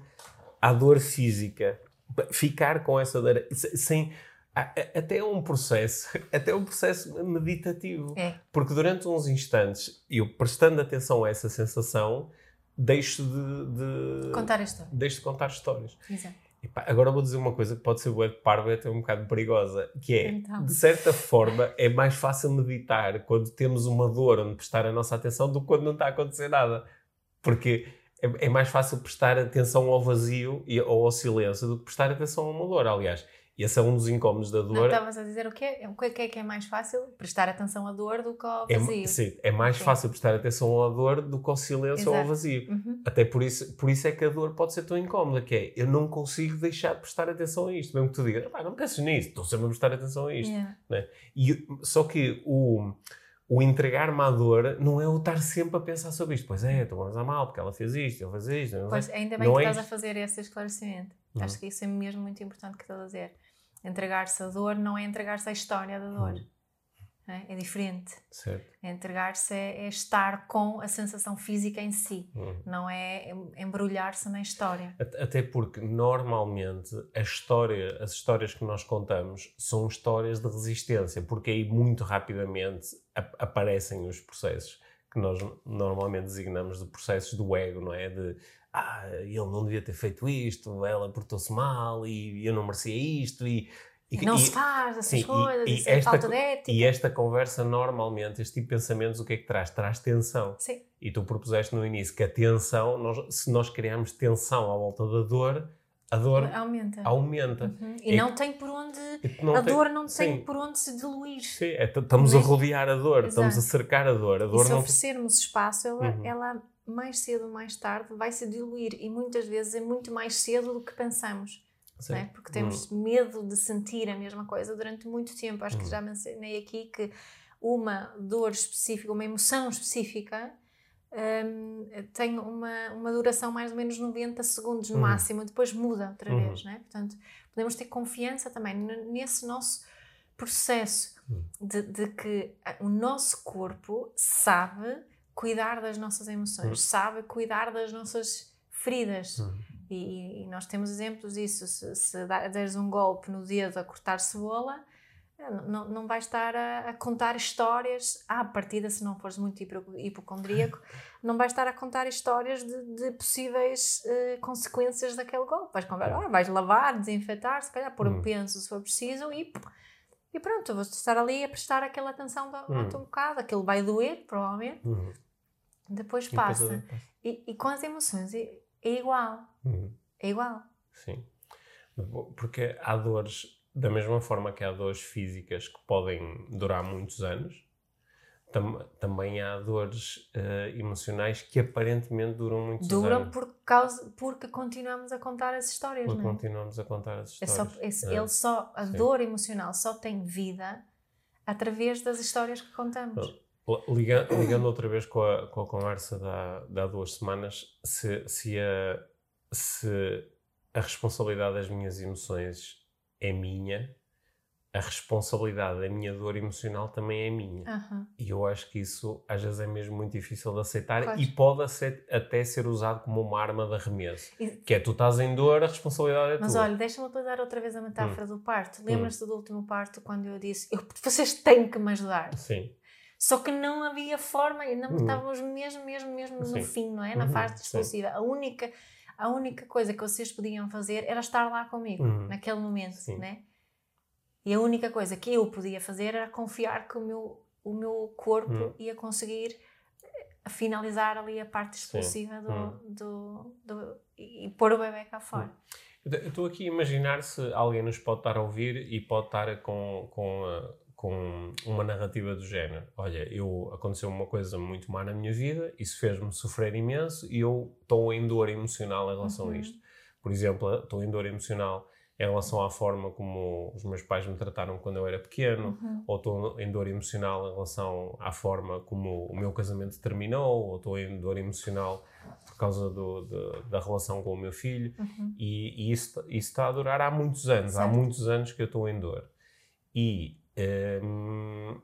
à dor física, ficar com essa dor, se- sem. Até um processo, até um processo meditativo. É. Porque durante uns instantes, eu prestando atenção a essa sensação, deixo de, de Contar a história. deixo de contar histórias. Exato. Agora vou dizer uma coisa que pode ser bué de parva e até um bocado perigosa, que é, Então. de certa forma, é mais fácil meditar quando temos uma dor onde prestar a nossa atenção do que quando não está a acontecer nada. Porque é, é mais fácil prestar atenção ao vazio e, ou ao silêncio do que prestar atenção a uma dor. Aliás, esse é um dos incómodos da Não dor. estavas a dizer o quê? O que é que é mais fácil? Prestar atenção à dor do que ao É, vazio. sim, é mais Sim. fácil prestar atenção à dor do que ao silêncio ou ao Exato. vazio. Uhum. Até por isso, por isso é que a dor pode ser tão incómoda, que é, eu não consigo deixar de prestar atenção a isto. Mesmo que tu digas, "Epá, não penses nisso, estou sempre a prestar atenção a isto. Yeah. E, só que o, o entregar-me à dor não é o estar sempre a pensar sobre isto. Pois é, estou a mal porque ela fez isto, ele fez isto. Pois, ainda bem Não que é estás a fazer esse esclarecimento. Uhum. Acho que isso é mesmo muito importante que estás a dizer. Entregar-se à dor não é entregar-se à história da dor. Uhum. É? É diferente. Certo. Entregar-se é, é estar com a sensação física em si. Uhum. Não é em- embrulhar-se na história. At- Até porque, normalmente, a história, as histórias que nós contamos são histórias de resistência, porque aí muito rapidamente ap- aparecem os processos que nós normalmente designamos de processos do ego, não é? De, ah, ele não devia ter feito isto, ela portou-se mal e eu não merecia isto e... e- não e- se faz essas sim, e- coisas, e isso é esta falta de ética. E esta conversa, normalmente, este tipo de pensamentos, o que é que traz? Traz tensão. Sim, E tu propuseste no início que a tensão, nós- se nós criarmos tensão à volta da dor, a dor aumenta. aumenta. Uhum. E É não tem por onde. E a tem- dor não tem Sim. por onde se diluir. Sim, é, estamos a rodear a dor, estamos a Exato. cercar a dor. A E dor se não. oferecermos espaço, ela, Uhum. ela mais cedo ou mais tarde vai se diluir. E muitas vezes é muito mais cedo do que pensamos. Sim. é? Porque temos medo de sentir a mesma coisa durante muito tempo. Acho que Hum. já mencionei aqui que uma dor específica, uma emoção específica, hum, tem uma, uma duração mais ou menos 90 segundos no Uhum. máximo, depois muda outra Uhum. vez. Não é? Portanto, podemos ter confiança também nesse nosso processo Uhum. de, de que o nosso corpo sabe cuidar das nossas emoções, Uhum. sabe cuidar das nossas feridas. E, e nós temos exemplos disso. Se, se deres um golpe no dedo a cortar cebola, eh, não, não vais estar a, a contar histórias. À partida, se não fores muito hipo- hipocondríaco, não vais estar a contar histórias de, de possíveis eh, consequências daquele golpe. Vais, ah, vais lavar, desinfetar, se calhar pôr Hum. um penso se for preciso e, e pronto, vou estar ali a prestar aquela atenção do, Hum. ao teu bocado. Aquilo vai doer, provavelmente. Uhum. Depois passa. E, e com as emoções é, é igual. Uhum. É igual. Sim. Porque há dores, da mesma forma que há dores físicas que podem durar muitos anos, tam- também há dores eh, emocionais que aparentemente duram muitos Duram anos. por causa, porque continuamos a contar as histórias, Porque não é? continuamos a contar as É só, histórias. É. ele só, a Sim. dor emocional só tem vida através das histórias que contamos. Liga- Ligando outra vez com a, com a conversa da, de há duas semanas, se, se, a, se a responsabilidade das minhas emoções é minha, a responsabilidade da minha dor emocional também é minha. Aham. E eu acho que isso às vezes é mesmo muito difícil de aceitar Claro. e pode até ser usado como uma arma de arremesso. E- Que é tu estás em dor, a responsabilidade é Mas tua. olha, deixa-me utilizar outra vez a Hum. metáfora do parto. Lembras-te do último parto quando eu disse eu, vocês têm que me ajudar? Sim. Só que não havia forma, ainda Uhum. estávamos mesmo, mesmo, mesmo Sim. no fim, não é? Na Uhum, fase sim. explosiva. A única, a única coisa que vocês podiam fazer era estar lá comigo, Uhum. naquele momento, Sim. né? E a única coisa que eu podia fazer era confiar que o meu, o meu corpo Uhum. ia conseguir eh, finalizar ali a parte explosiva do, Uhum. do, do- e pôr o bebê cá fora. Eu estou aqui a imaginar se alguém nos pode estar a ouvir e pode estar com, com, ah, com uma narrativa do género. Olha, eu, aconteceu uma coisa muito má na minha vida, isso fez-me sofrer imenso e eu estou em dor emocional em relação Uhum. a isto. Por exemplo, estou em dor emocional em relação à forma como os meus pais me trataram quando eu era pequeno, Uhum. ou estou em dor emocional em relação à forma como o meu casamento terminou, ou estou em dor emocional por causa do, do- da relação com o meu filho. Uhum. E, e isso, isso está a durar há muitos anos. Há Certo. muitos anos que eu estou em dor. E, hum,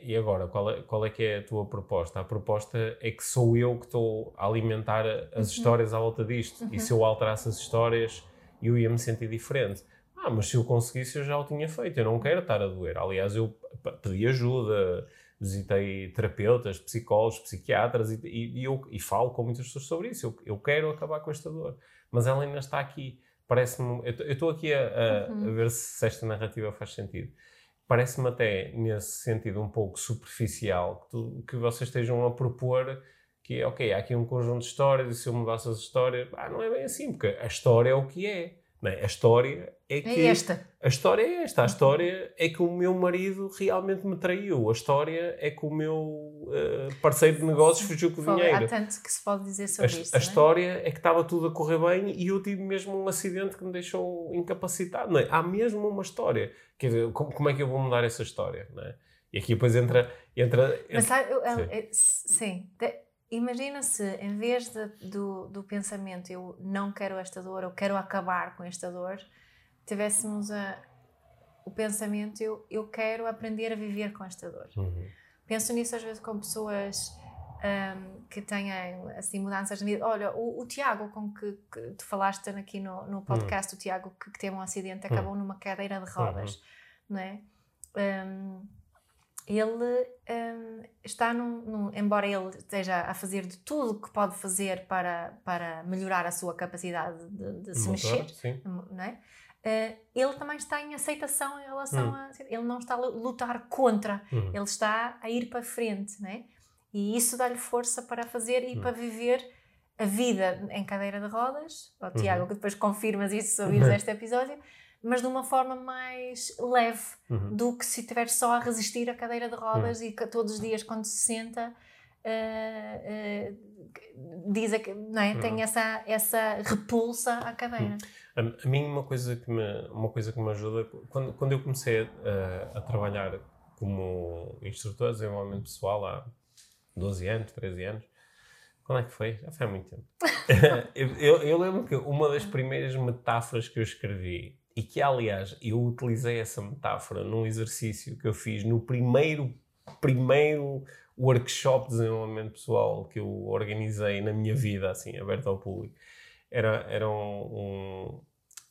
e agora, qual é, qual é que é a tua proposta? A proposta é que sou eu que estou a alimentar as Uhum. histórias à volta disto. E Uhum. se eu alterasse as histórias, eu ia me sentir diferente. Ah, mas se eu conseguisse, eu já o tinha feito. Eu não quero estar a doer. Aliás, eu pedi ajuda, visitei terapeutas, psicólogos, psiquiatras e, e, e eu, e falo com muitas pessoas sobre isso. Eu, eu quero acabar com esta dor. Mas ela ainda está aqui. Parece-me. Eu estou aqui a, a- Uhum. a ver se esta narrativa faz sentido. Parece-me até, nesse sentido, um pouco superficial que, tu- que vocês estejam a propor que, ok, há aqui um conjunto de histórias e se eu mudasse as histórias. Ah, não é bem assim, porque a história é o que é. É? A história é que. É esta. A história é esta. A história é que o meu marido realmente me traiu. A história é que o meu eh, parceiro de negócios fugiu com o dinheiro. Há tanto que se pode dizer A, sobre his- isto. a é? história é que estava tudo a correr bem e eu tive mesmo um acidente que me deixou incapacitado. Não é? Há mesmo uma história. Quer dizer, como, como é que eu vou mudar essa história? Não é? E aqui depois entra. entra, Mas entra sabe, eu- eu- Sim. é- sim. Imagina se, em vez de- do, do pensamento eu não quero esta dor, eu quero acabar com esta dor, tivéssemos a, o pensamento eu, eu quero aprender a viver com esta dor. Uhum. Penso nisso às vezes com pessoas ahm, que têm assim, mudanças de vida. Olha, o, o Tiago, com que, que tu falaste aqui no, no podcast, o Tiago que, que teve um acidente, acabou numa cadeira de rodas, não é? Ahm, ele ahm, está num, num- embora ele esteja a fazer de tudo o que pode fazer para, para melhorar a sua capacidade de, de se Motor, mexer, Sim. não é? Eh, ele também está em aceitação em relação Hum. a. Ele não está a lutar contra, Uhum. ele está a ir para frente, não é? E isso dá-lhe força para fazer e Hum. para viver a vida em cadeira de rodas. Uhum. Tiago, que depois confirmas isso se ouvires este episódio, mas de uma forma mais leve Uhum. do que se estiver só a resistir à cadeira de rodas e que todos os dias quando se senta eh, eh, diz a não é? Uhum. tem essa, essa repulsa à cadeira. A, a mim uma coisa que me, uma coisa que me ajuda, quando, quando eu comecei a, a trabalhar como instrutor de desenvolvimento pessoal há 12 anos, 13 anos, quando é que foi? Já foi há muito tempo. eu, eu, eu lembro que uma das primeiras metáforas que eu escrevi, e que aliás eu utilizei essa metáfora num exercício que eu fiz no primeiro, primeiro workshop de desenvolvimento pessoal que eu organizei na minha vida, assim, aberto ao público. Era, era um, um-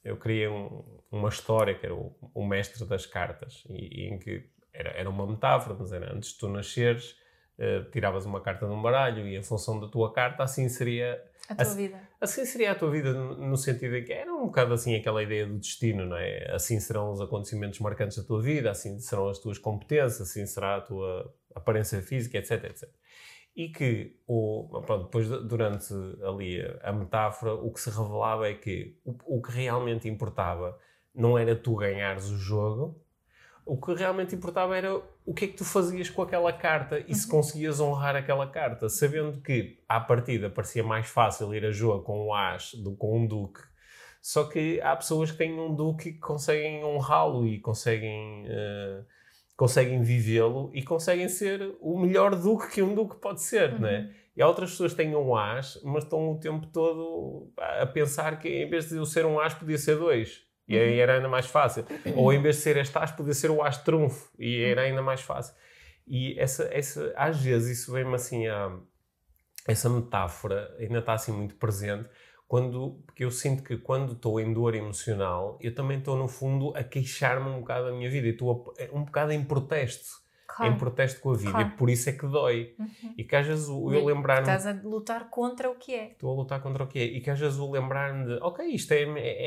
eu criei um- uma história que era o, o mestre das cartas e, e em que era, era uma metáfora, mas era antes de tu nasceres eh, tiravas uma carta de um baralho e em função da tua carta assim seria A tua Assim- vida. assim seria a tua vida no, sentido em que era um bocado assim aquela ideia do destino, não é? Assim serão os acontecimentos marcantes da tua vida, assim serão as tuas competências, assim será a tua aparência física, etc, etc. E que, o, pronto, depois de- durante ali a, a metáfora, o que se revelava é que o, o que realmente importava não era tu ganhares o jogo, o que realmente importava era o que é que tu fazias com aquela carta e se conseguias honrar aquela carta, sabendo que à partida parecia mais fácil ir a jogo com um as do que com um duque. Só que há pessoas que têm um duque que conseguem honrá-lo e conseguem, eh, conseguem vivê-lo e conseguem ser o melhor duque que um duque pode ser, é? E há outras pessoas que têm um as, mas estão o tempo todo a a pensar que em vez de eu ser um as, podia ser dois. E aí era ainda mais fácil. Ou em vez de ser este as, podia ser o as trunfo. E era ainda mais fácil. E essa, essa, às vezes isso vem-me assim a. Essa metáfora ainda está assim muito presente. Quando, porque eu sinto que quando estou em dor emocional, eu também estou, no fundo, a queixar-me um bocado da minha vida. E estou a- um bocado em protesto. Claro. Em protesto com a vida. Claro. E por isso é que dói. Uhum. E que às vezes eu lembrar-me Estás a lutar contra o que é. estou a lutar contra o quê? E que às vezes o lembrar-me de, ok, isto é,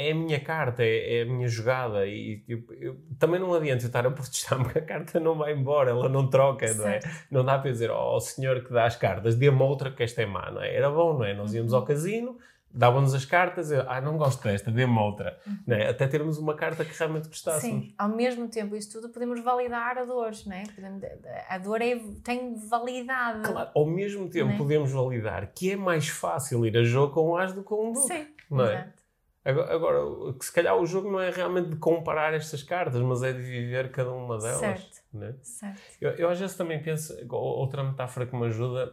é a minha carta, é, é a minha jogada, e eu, eu- também não adianta eu estar a protestar porque a carta não vai embora, ela não troca, não é? Certo. Não dá para dizer, ó senhor que dá as cartas, dê-me outra que esta é má, não é? Era bom, não é? Nós íamos Uhum. ao casino, davam-nos as cartas, eu, ah, não gosto desta, dê-me outra, não é? Até termos uma carta que realmente gostássemos. Sim, ao mesmo tempo, isso tudo podemos validar a dor, é? Podemos- a dor é, tem validade. Claro, ao mesmo tempo é? podemos validar que é mais fácil ir a jogo com um as do que com um duque. Sim, não é? exato. Agora, que se calhar o jogo não é realmente de comparar estas cartas, mas é de viver cada uma delas. Certo. né? certo. Eu, eu às vezes também penso, ou- outra metáfora que me ajuda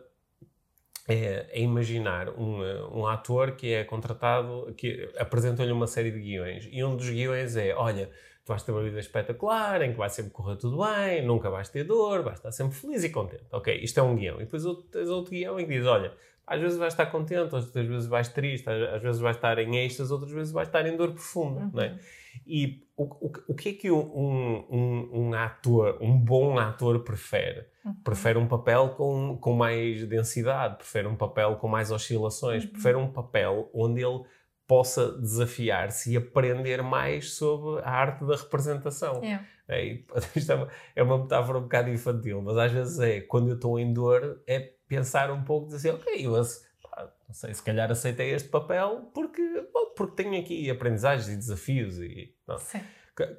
é, é imaginar um, eh, um ator que é contratado, que apresenta-lhe uma série de guiões, e um dos guiões é, olha, tu vais ter uma vida espetacular, em que vai sempre correr tudo bem, nunca vais ter dor, vais estar sempre feliz e contente. Ok, isto é um guião. E depois outro, tens outro guião em que diz, olha, às vezes vais estar contente, outras vezes vais triste, às, vezes vais estar em êxtase, outras vezes vais estar em dor profunda, Uhum. não é? E o, o, o que é que um, um, um ator, um bom ator prefere? Uhum. Prefere um papel com, com mais densidade, prefere um papel com mais oscilações, Uhum. prefere um papel onde ele possa desafiar-se e aprender mais sobre a arte da representação. É. É, isto é uma, é uma metáfora um bocado infantil, mas às vezes é, quando eu estou em dor, é pensar um pouco, dizer, ok, pá, não sei, se calhar aceitei este papel porque, bom, porque tenho aqui aprendizagens e desafios e... não. Sim.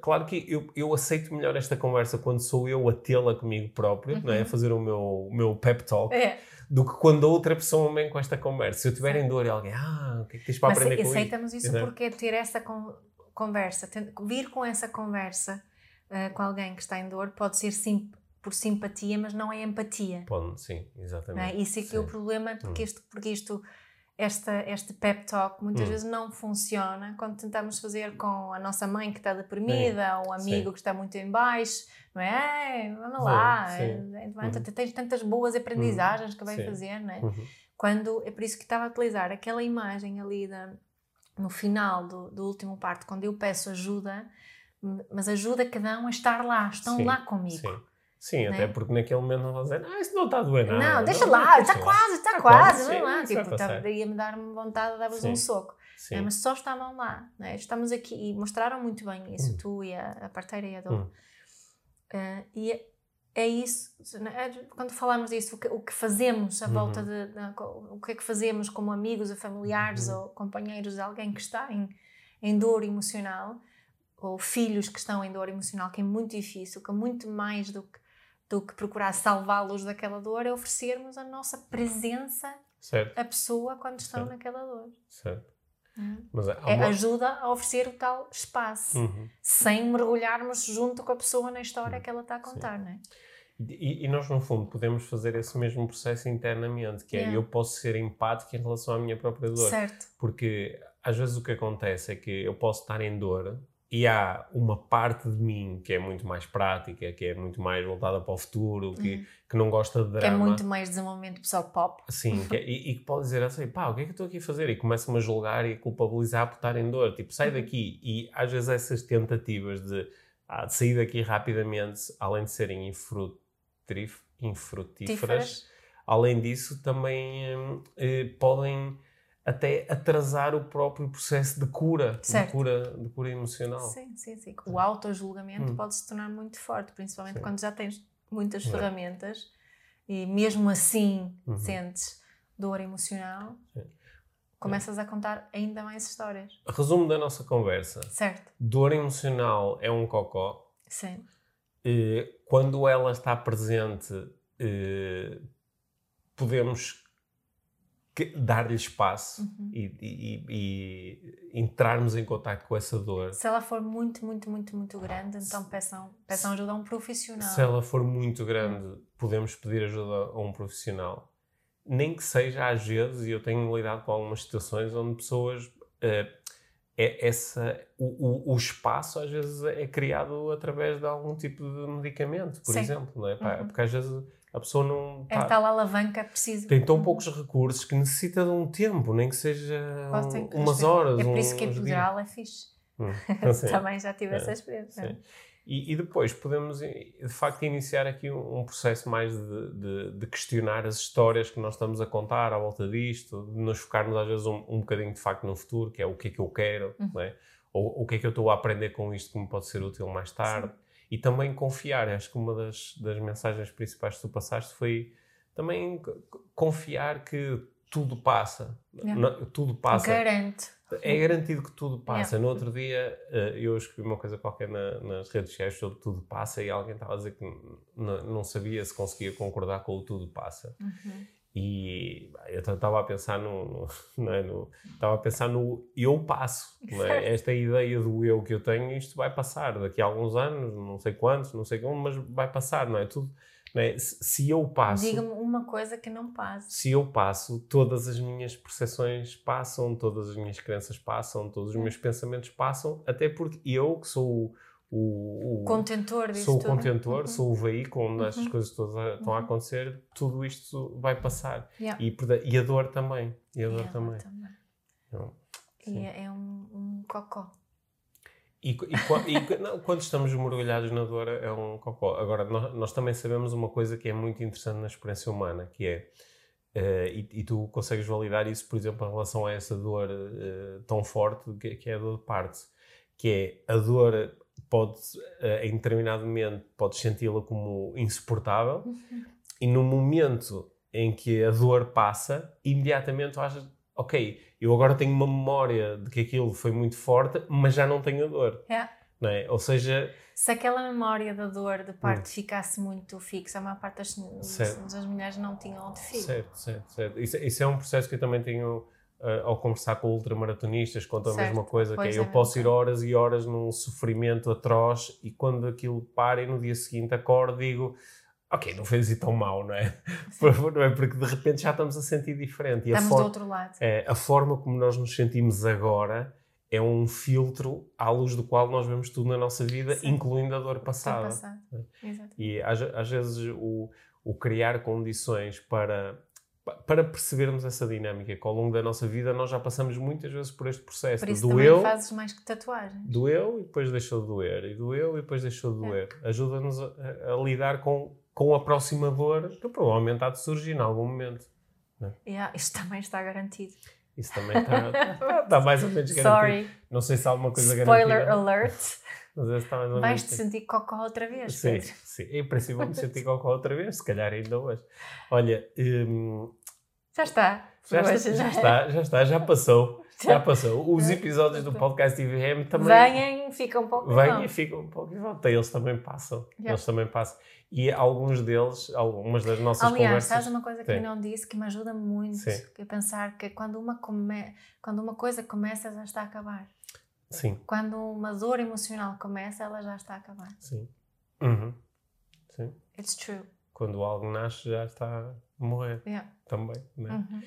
Claro que eu, eu aceito melhor esta conversa quando sou eu a tê-la comigo próprio, não é? A Uhum. fazer o meu, o meu pep talk, É. do que quando a outra pessoa vem com esta conversa. Se eu estiver em dor e alguém, ah, o que é que tens para Mas aprender com isto? aceitamos isso Exato. porque ter essa con- conversa, ter- vir com essa conversa eh, com alguém que está em dor pode ser sim, por simpatia, mas não é empatia. Pode, sim, Não exatamente. é? Isso é que é o Sim. problema, porque Hum. isto, porque isto esta, este pep talk muitas Hum. vezes não funciona quando tentamos fazer com a nossa mãe que está deprimida, ou um amigo Sim. que está muito em baixo, não é? Vamos Sim, lá, sim. é, é, Uhum. tens tantas boas aprendizagens que vai Sim. fazer, não é? Uhum. quando é por isso que estava a utilizar aquela imagem ali da, no final do, do último parto, quando eu peço ajuda, mas ajuda cada um a estar lá, estão Sim, lá comigo. Sim, sim Né? até porque naquele momento não vão dizer, ah, isso não está a doer nada. Não, deixa não, lá, está lá." quase, está Está quase, quase, sim, lá. Tipo, tá- ia-me dar-me vontade de dar-vos um soco. Né? Mas só estavam lá, né? estamos aqui e mostraram muito bem isso, Hum. tu e a, a parteira e a dor. Hum. Eh, e é- é isso, né? É, quando falamos disso, o que, o que fazemos à volta Uhum. de, de- o que é que fazemos como amigos ou familiares Uhum. ou companheiros de alguém que está em, em dor emocional, ou filhos que estão em dor emocional, que é muito difícil, que é muito mais do que, do que procurar salvá-los daquela dor, é oferecermos a nossa presença Certo, à pessoa quando estão Certo. naquela dor. certo. Hum. Há É, uma... ajuda a oferecer o tal espaço, Uhum. sem mergulharmos junto com a pessoa na história Sim, que ela está a contar, não é? E, e nós, no fundo, podemos fazer esse mesmo processo internamente, que é Yeah. eu posso ser empático em relação à minha própria dor. Certo. Porque às vezes o que acontece é que eu posso estar em dor e há uma parte de mim que é muito mais prática, que é muito mais voltada para o futuro, que, Uhum. que não gosta de drama. Que é muito mais desenvolvimento pessoal pop. Sim, que é- e, e que pode dizer assim, pá, o que é que eu estou aqui a fazer? E começa-me a julgar e a culpabilizar por estar em dor. Tipo, sai Uhum. daqui. E às vezes essas tentativas de, ah, de sair daqui rapidamente, além de serem infrutíf- infrutíferas, Tíferas. além disso também hum, eh, podem até atrasar o próprio processo de cura, de cura, de cura emocional. Sim, sim, sim. O autojulgamento Hum. pode se tornar muito forte, principalmente Sim. quando já tens muitas É. ferramentas e mesmo assim Uhum. sentes dor emocional, Sim. começas a contar ainda mais histórias. Resumo da nossa conversa. Certo? Dor emocional é um cocó. Sim. Eh, quando ela está presente, eh, podemos dar-lhe espaço Uhum. e, e- e- entrarmos em contato com essa dor. Se ela for muito, muito, muito, muito grande, então peçam, peçam ajuda a um profissional. Se ela for muito grande, podemos pedir ajuda a um profissional. Nem que seja às vezes, e eu tenho lidado com algumas situações onde pessoas eh, é essa, o, o, o, espaço às vezes é criado através de algum tipo de medicamento, por Sim. exemplo, não é? Uhum. Porque às vezes a pessoa não. É tá, tal alavanca preciso. Tem tão poucos recursos que necessita de um tempo, nem que seja um, umas horas. É por isso que a epidural é fixe. Hum, assim, Também já tive é, essa experiência. Sim. E, e, depois podemos, de facto, iniciar aqui um, um processo mais de, de, de, questionar as histórias que nós estamos a contar à volta disto, de nos focarmos às vezes um, um bocadinho de facto no futuro, que é o que é que eu quero, uhum. é? ou o que é que eu estou a aprender com isto que me pode ser útil mais tarde. Sim. E também confiar. Acho que uma das, das mensagens principais que tu passaste foi também confiar que tudo passa. Yeah. Não, tudo passa. Garante. É garantido que tudo passa. Yeah. No outro dia eh, eu escrevi uma coisa qualquer na, nas redes sociais sobre tudo passa e alguém estava a dizer que não sabia se conseguia concordar com o tudo passa. Uhum. E eu estava a pensar no, no, é, no, estava a pensar no eu passo. É? Esta ideia do eu que eu tenho, isto vai passar daqui a alguns anos, não sei quantos, não sei como, mas vai passar, não é? Tudo, é? Se eu passo. Diga-me uma coisa que não passa. Se eu passo, todas as minhas percepções passam, todas as minhas crenças passam, todos os meus pensamentos passam, até porque eu, que sou o, o contentor disso Sou o contentor, uhum. sou o veículo onde uhum. estas coisas todas a, estão uhum. a acontecer, tudo isto vai passar. Yeah. E, e, a dor também. E a dor, também. Também. Então, e é, é um, um cocó. E, e, e não, quando estamos mergulhados na dor é um cocó. Agora, nós, nós, também sabemos uma coisa que é muito interessante na experiência humana, que é, uh, e, e, tu consegues validar isso, por exemplo, em relação a essa dor uh, tão forte, que, que, é a dor de parte, que é a dor pode, uh, em determinado momento, podes senti-la como insuportável, uhum. e no momento em que a dor passa, imediatamente tu achas, ok, eu agora tenho uma memória de que aquilo foi muito forte, mas já não tenho a dor. Yeah. Não é? Ou seja. Se aquela memória da dor de parte hum. ficasse muito fixa, a maior parte das, das mulheres não tinham de filho. Certo, certo, certo. Isso, isso, é um processo que eu também tenho. Uh, ao conversar com ultramaratonistas, conta a mesma coisa, pois que é, eu é posso ir horas e horas num sofrimento atroz e quando aquilo para e no dia seguinte acordo digo ok, não foi assim tão mal, não é? não é? Porque de repente já estamos a sentir diferente. E estamos do outro lado. É, a forma como nós nos sentimos agora é um filtro à luz do qual nós vemos tudo na nossa vida, Sim. incluindo a dor passada. Passado. É. E às, às vezes o, o criar condições para para percebermos essa dinâmica que ao longo da nossa vida nós já passamos muitas vezes por este processo. Por isso doeu, também fazes mais que tatuagens. Doeu e depois deixou de doer. E doeu e depois deixou de é. doer. É. Ajuda-nos a, a, lidar com com a próxima dor que provavelmente há de surgir em algum momento. Né? Yeah, isto também está garantido. Isso também está, está, está mais ou menos garantido. Sorry. Não sei se há alguma coisa Spoiler garantida. Spoiler alert. Mas está mais ou Vais-te sentir cocó outra vez. Sim, Pedro. sim. Em princípio vou-me sentir cocó outra vez, se calhar ainda hoje. Olha... Hum, já está. Já, está, já está, já está, já passou. Já passou. Os episódios do podcast IVM também. Vêm, ficam um pouco. Vêm e ficam um pouco. Eles também passam. Yeah. Eles também passam. E alguns deles, algumas das nossas Aliás, conversas. Aliás, uma coisa que eu não disse que me ajuda muito? Sim. Que é pensar que quando uma, come... quando uma coisa começa, já está a acabar. Sim. Quando uma dor emocional começa, ela já está a acabar. Sim. Uhum. Sim. It's true. Quando algo nasce, já está a morrer. Yeah. Também. Né? Uhum.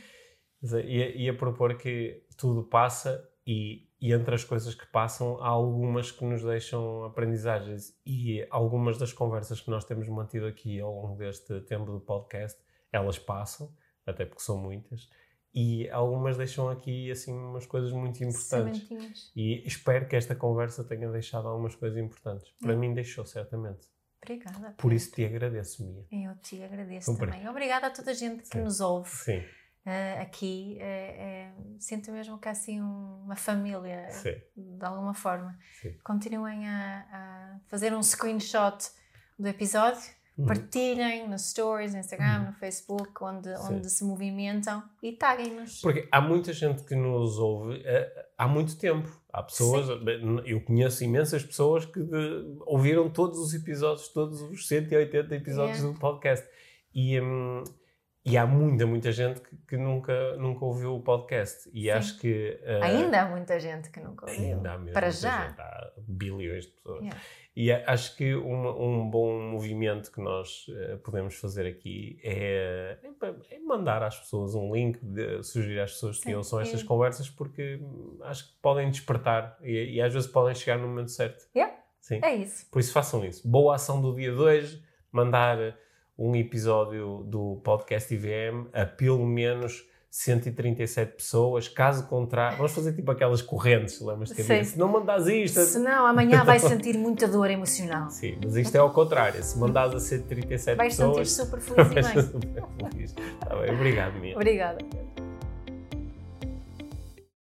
E, e a propor que tudo passa e e entre as coisas que passam, há algumas que nos deixam aprendizagens. E algumas das conversas que nós temos mantido aqui ao longo deste tempo do podcast, elas passam, até porque são muitas. E algumas deixam aqui assim umas coisas muito importantes. Sementinhas. E espero que esta conversa tenha deixado algumas coisas importantes. Para hum. mim deixou, certamente. Obrigada. Por isso te agradeço, Mia. Eu te agradeço também. Obrigada a toda a gente que Sim. nos ouve. Sim uh, aqui, é, sinto mesmo que é assim uma família, Sim. de alguma forma. Sim. Continuem a, a, fazer um screenshot do episódio. Partilhem nos stories, no Instagram, uhum. no Facebook, onde, onde se movimentam e taguem-nos. Porque há muita gente que nos ouve uh, há muito tempo. Há pessoas, Sim. eu conheço imensas pessoas que ouviram todos os episódios, todos os 180 episódios yeah. do podcast. E, um, e há muita, muita gente que, que nunca, nunca ouviu o podcast. E Sim. acho que. uh, Ainda há muita gente que nunca ouviu. Ainda há mesmo Para já. gente, há bilhões de pessoas. Yeah. E acho que um, um bom movimento que nós eh, podemos fazer aqui é, é é mandar às pessoas um link, de, sugerir às pessoas que ouçam estas conversas, porque acho que podem despertar e, e às vezes podem chegar no momento certo. Yeah. Sim. É isso. Por isso façam isso. Boa ação do dia de hoje, mandar um episódio do podcast IVM a pelo menos 137 pessoas. Caso contrário, vamos fazer tipo aquelas correntes, lembras-te que havia? Se não mandas isto, Senão amanhã vai sentir muita dor emocional. Sim, mas isto é ao contrário. Se mandares a 137 Vais sentir pessoas, super feliz e vais bem. super feliz. Tá bem, obrigado, Mia. Obrigada.